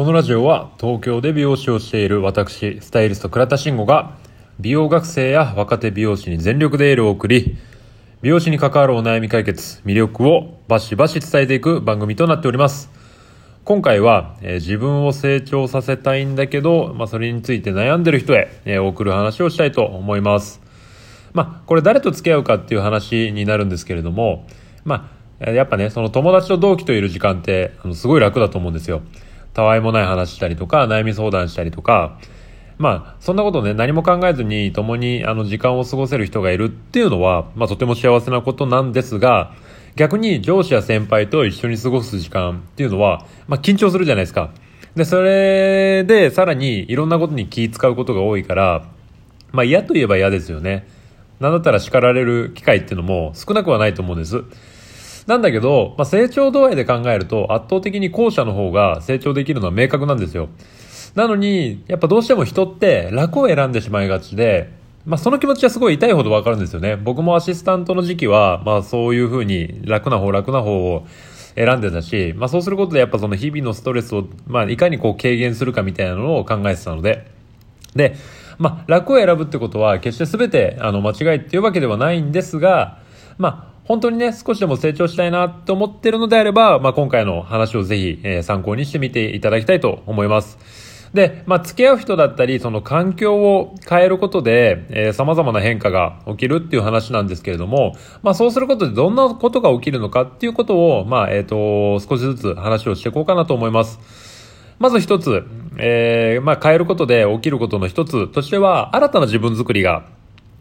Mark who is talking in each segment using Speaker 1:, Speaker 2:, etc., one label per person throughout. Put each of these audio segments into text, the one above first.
Speaker 1: このラジオは東京で美容師をしている私、スタイリスト倉田慎吾が美容学生や若手美容師に全力でエールを送り、美容師に関わるお悩み解決、魅力をバシバシ伝えていく番組となっております。今回は、えー自分を成長させたいんだけど、まあ、それについて悩んでる人へ、えー送る話をしたいと思います。まあ、これ誰と付き合うかっていう話になるんですけれども、まあ、やっぱね、その友達と同期といる時間って、あの、すごい楽だと思うんですよ。たわいもない話したりとか、悩み相談したりとか、まあ、そんなことね、何も考えずに共にあの時間を過ごせる人がいるっていうのは、まあとても幸せなことなんですが、逆に上司や先輩と一緒に過ごす時間っていうのは、まあ緊張するじゃないですか。で、それでさらにいろんなことに気使うことが多いから、まあ嫌といえば嫌ですよね。なんだったら叱られる機会っていうのも少なくはないと思うんです。なんだけど、まあ、成長度合いで考えると圧倒的に後者の方が成長できるのは明確なんですよ。なのに、やっぱどうしても人って楽を選んでしまいがちで、まあその気持ちはすごい痛いほどわかるんですよね。僕もアシスタントの時期は、まあそういうふうに楽な方楽な方を選んでたし、まあそうすることでやっぱその日々のストレスを、まあいかにこう軽減するかみたいなのを考えてたので、で、まあ、楽を選ぶってことは決して全てあの間違いっていうわけではないんですが、まあ、本当にね、少しでも成長したいなと思ってるのであれば、まあ、今回の話をぜひ、えー参考にしてみていただきたいと思います。で、まあ、付き合う人だったり、その環境を変えることで、えー様々な変化が起きるっていう話なんですけれども、まあ、そうすることでどんなことが起きるのかっていうことを、まあ、えっ、と、少しずつ話をしていこうかなと思います。まず一つ、えーまあ変えることで起きることの一つとしては、新たな自分作りが、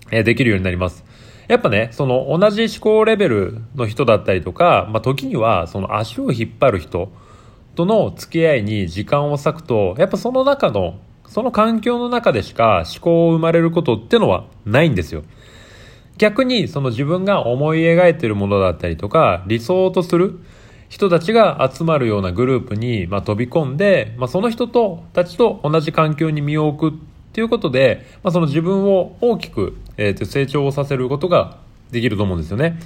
Speaker 1: えできるようになります。やっぱね、その同じ思考レベルの人だったりとか、まあ時にはその足を引っ張る人との付き合いに時間を割くと、やっぱその中の、その環境の中でしか思考を生まれることってのはないんですよ。逆にその自分が思い描いてるものだったりとか理想とする人たちが集まるようなグループに、まあ、飛び込んで、まあ、その人とたちと同じ環境に身を置くっていうことで、まあ、その自分を大きく、えー成長させることができると思うんですよね。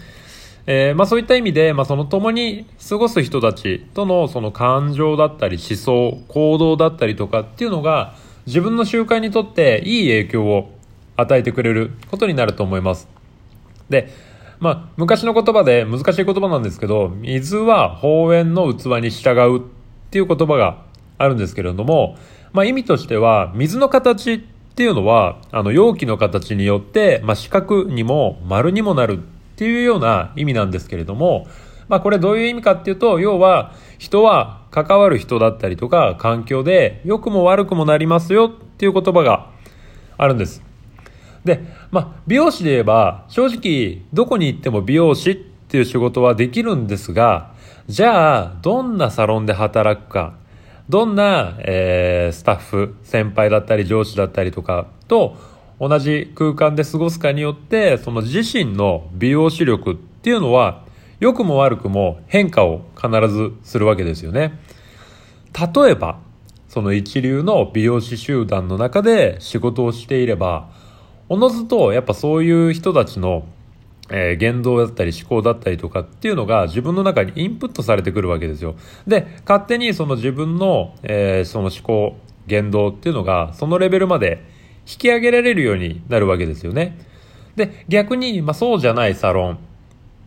Speaker 1: えーまあそういった意味で、まあその共に過ごす人たちとのその感情だったり思想、行動だったりとかっていうのが自分の習慣にとっていい影響を与えてくれることになると思います。で、まあ昔の言葉で難しい言葉なんですけど、水は方円の器に従うっていう言葉があるんですけれども、まあ意味としては水の形っていうのはあの容器の形によって、まあ四角にも丸にもなるっていうような意味なんですけれども、まあこれどういう意味かっていうと、要は人は関わる人だったりとか環境で良くも悪くもなりますよっていう言葉があるんです。で、まあ美容師で言えば正直どこに行っても美容師っていう仕事はできるんですが、じゃあどんなサロンで働くか、どんな、えースタッフ、先輩だったり上司だったりとかと同じ空間で過ごすかによって、その自身の美容師力っていうのは、良くも悪くも変化を必ずするわけですよね。例えば、その一流の美容師集団の中で仕事をしていれば、おのずとやっぱそういう人たちの、えー言動だったり思考だったりとかっていうのが自分の中にインプットされてくるわけですよ。で、勝手にその自分の、えーその思考、言動っていうのがそのレベルまで引き上げられるようになるわけですよね。で、逆に、まあそうじゃないサロンっ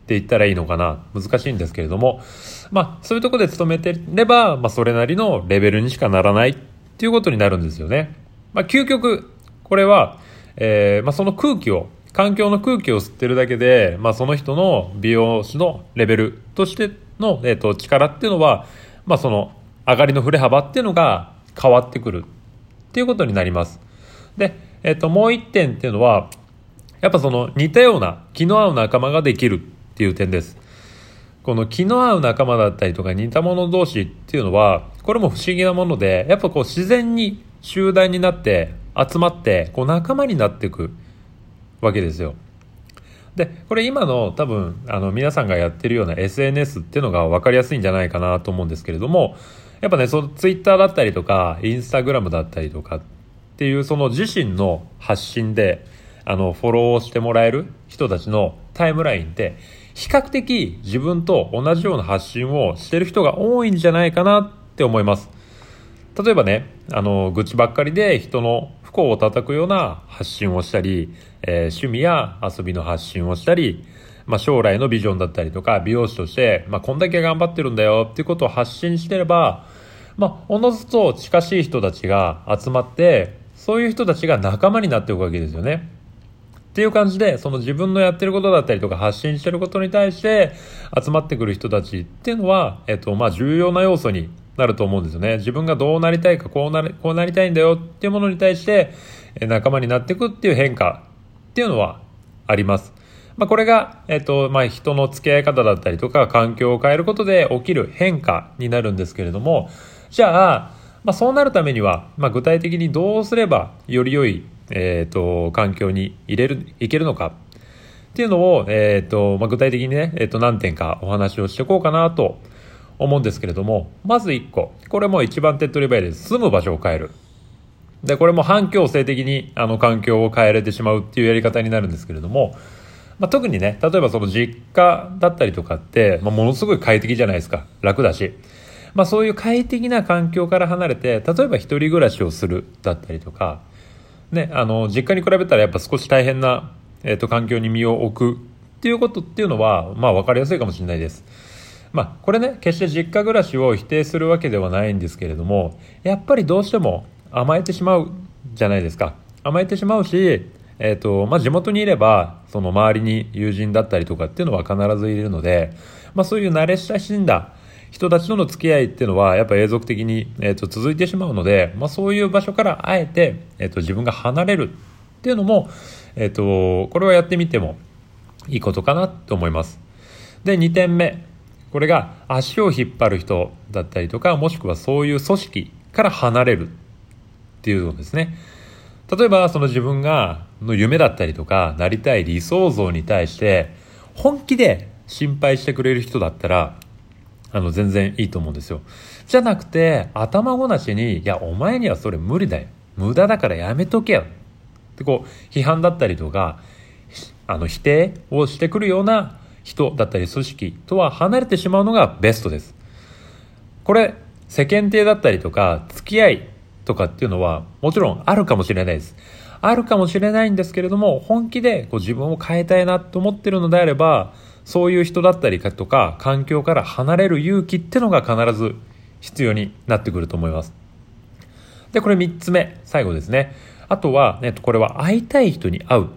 Speaker 1: て言ったらいいのかな難しいんですけれども、まあそういうとこで勤めてれば、まあそれなりのレベルにしかならないっていうことになるんですよね。まあ究極、これは、えーまあその空気を、環境の空気を吸ってるだけで、まあその人の美容師のレベルとしての、えっ、と、力っていうのは、まあその上がりの振れ幅っていうのが変わってくるっていうことになります。で、えっ、と、もう一点っていうのは、やっぱその似たような気の合う仲間ができるっていう点です。この気の合う仲間だったりとか似た者同士っていうのは、これも不思議なもので、やっぱこう自然に集団になって集まって、こう仲間になっていくわけですよ。で、これ今の多分、あの皆さんがやってるような SNS っていうのが分かりやすいんじゃないかなと思うんですけれども、やっぱね、その Twitter だったりとか、Instagram だったりとかっていうその自身の発信で、あの、フォローをしてもらえる人たちのタイムラインって、比較的自分と同じような発信をしてる人が多いんじゃないかなって思います。例えばね、あの、愚痴ばっかりで人の不幸を叩くような発信をしたり、えー、趣味や遊びの発信をしたり、まあ、将来のビジョンだったりとか、美容師として、まあ、こんだけ頑張ってるんだよっていうことを発信してれば、まあ、おのずと近しい人たちが集まって、そういう人たちが仲間になっていくわけですよね。っていう感じで、その自分のやってることだったりとか発信してることに対して集まってくる人たちっていうのは、えっと、まあ、重要な要素になると思うんですよね。自分がどうなりたいか、こうなり、こうなりたいんだよっていうものに対して、仲間になっていくっていう変化っていうのはあります。まあ、これが、えっと、まあ、人の付き合い方だったりとか、環境を変えることで起きる変化になるんですけれども、じゃあ、まあ、そうなるためには、まあ、具体的にどうすればより良い、えっ、と、環境に入れる、いけるのかっていうのを、えっ、と、まあ、具体的にね、えっ、と、何点かお話をしていこうかなと思うんですけれども、まず1個。これも一番手っ取り早いです。住む場所を変える。で、これも反強制的にあの環境を変えれてしまうっていうやり方になるんですけれども、まあ、特にね、例えばその実家だったりとかって、まあ、ものすごい快適じゃないですか。楽だし。まあ、そういう快適な環境から離れて、例えば一人暮らしをするだったりとか、ね、あの、実家に比べたらやっぱ少し大変な、えっ、と、環境に身を置くっていうことっていうのは、まあ、わかりやすいかもしれないです。まあ、これね、決して実家暮らしを否定するわけではないんですけれども、やっぱりどうしても甘えてしまうじゃないですか。甘えてしまうし、えっ、ー、と、まあ、地元にいれば、その周りに友人だったりとかっていうのは必ずいるので、まあ、そういう慣れ親しんだ人たちとの付き合いっていうのは、やっぱ永続的に、えっ、ー、と、続いてしまうので、まあ、そういう場所からあえて、えっ、ー、と、自分が離れるっていうのも、えっ、と、これはやってみてもいいことかなと思います。で、2点目。これが足を引っ張る人だったりとか、もしくはそういう組織から離れるっていうのですね。例えば、その自分が、の夢だったりとか、なりたい理想像に対して、本気で心配してくれる人だったら、あの、全然いいと思うんですよ。じゃなくて、頭ごなしに、いや、お前にはそれ無理だよ。無駄だからやめとけよ。ってこう、批判だったりとか、あの、否定をしてくるような人だったり組織とは離れてしまうのがベストです。これ、世間体だったりとか、付き合いとかっていうのはもちろんあるかもしれないです。あるかもしれないんですけれども、本気でこう自分を変えたいなと思ってるのであれば、そういう人だったりとか、環境から離れる勇気ってのが必ず必要になってくると思います。で、これ3つ目、最後ですね。あとは、えっと、これは会いたい人に会う。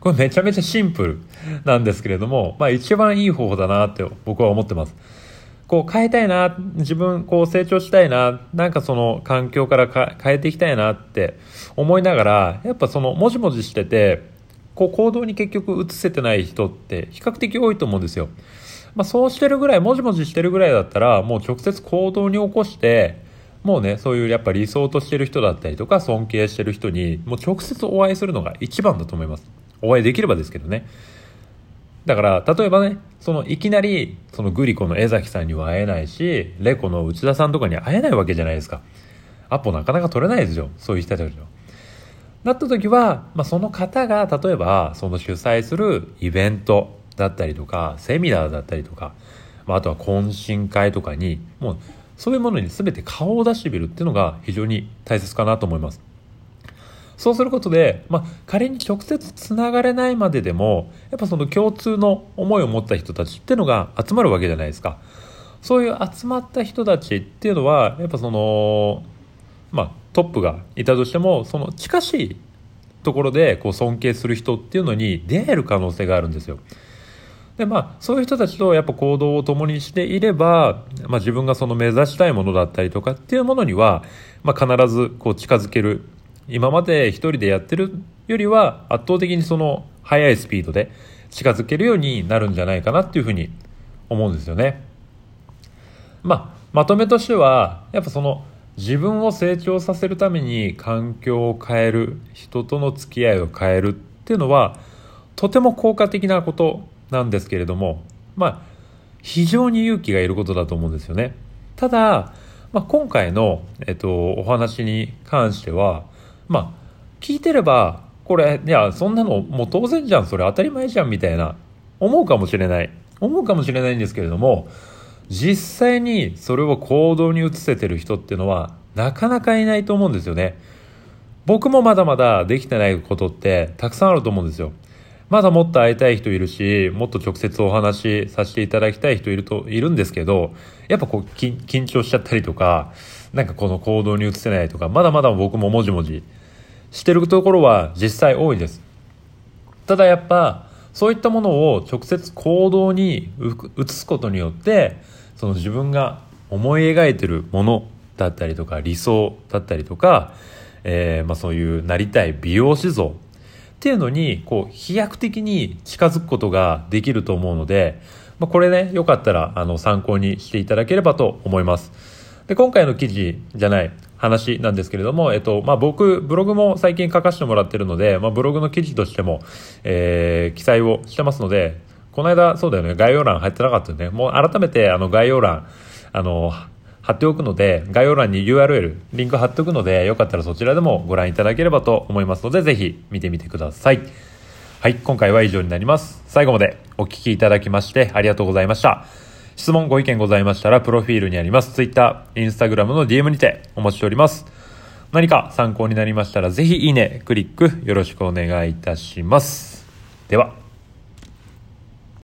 Speaker 1: これめちゃめちゃシンプルなんですけれども、まあ一番いい方法だなって僕は思ってます。こう変えたいな、自分こう成長したいな、なんかその環境から変えていきたいなって思いながら、やっぱそのもじもじしてて、こう行動に結局移せてない人って比較的多いと思うんですよ。まあそうしてるぐらい、もじもじしてるぐらいだったら、もう直接行動に起こして、もうね、そういうやっぱ理想としてる人だったりとか、尊敬してる人に、もう直接お会いするのが一番だと思います。お会いできればですけどね。だから、例えばね、そのいきなり、そのグリコの江崎さんには会えないし、レコの内田さんとかに会えないわけじゃないですか。アポなかなか取れないですよ。そういう人たちは。なった時は、まあ、その方が、例えば、その主催するイベントだったりとか、セミナーだったりとか、まあ、あとは懇親会とかに、もう、そういうものに全て顔を出してみるっていうのが非常に大切かなと思います。そうすることで、まあ、仮に直接つながれないまででも、やっぱその共通の思いを持った人たちっていうのが集まるわけじゃないですか。そういう集まった人たちっていうのは、やっぱその、まあ、トップがいたとしても、その近しいところでこう尊敬する人っていうのに出会える可能性があるんですよ。でまあそういう人たちとやっぱ行動を共にしていれば、まあ、自分がその目指したいものだったりとかっていうものには、まあ、必ずこう近づける今まで一人でやってるよりは圧倒的にその速いスピードで近づけるようになるんじゃないかなっていうふうに思うんですよね。まあ、まとめとしては、やっぱその自分を成長させるために環境を変える、人との付き合いを変えるっていうのは、とても効果的なことなんですけれども、まあ、非常に勇気がいることだと思うんですよね。ただ、まあ、今回の、えっと、お話に関しては、まあ、聞いてれば、これ、いや、そんなのもう当然じゃん、それ当たり前じゃん、みたいな、思うかもしれない。思うかもしれないんですけれども、実際にそれを行動に移せてる人っていうのは、なかなかいないと思うんですよね。僕もまだまだできてないことってたくさんあると思うんですよ。まだもっと会いたい人いるし、もっと直接お話しさせていただきたい人いると、いるんですけど、やっぱこう、緊張しちゃったりとか、なんかこの行動に移せないとか、まだまだ僕ももじもじしてるところは実際多いです。ただやっぱ、そういったものを直接行動に移すことによって、その自分が思い描いてるものだったりとか、理想だったりとか、えー、まあ、そういうなりたい美容師像っていうのにこう飛躍的に近づくことができると思うので、まあ、これねよかったらあの参考にしていただければと思いますで今回の記事じゃない話なんですけれども、えっと、まあ、僕、ブログも最近書かせてもらってるので、まあ、ブログの記事としても、えー、記載をしてますので、この間、そうだよね、概要欄入ってなかったよね。もう改めて、あの、概要欄、あの、貼っておくので、概要欄に URL、リンク貼っておくので、よかったらそちらでもご覧いただければと思いますので、ぜひ見てみてください。はい、今回は以上になります。最後までお聴きいただきましてありがとうございました。質問、ご意見ございましたら、プロフィールにあります Twitter、Instagram の DM にてお待ちしております。何か参考になりましたら、ぜひいいね、クリックよろしくお願いいたします。では。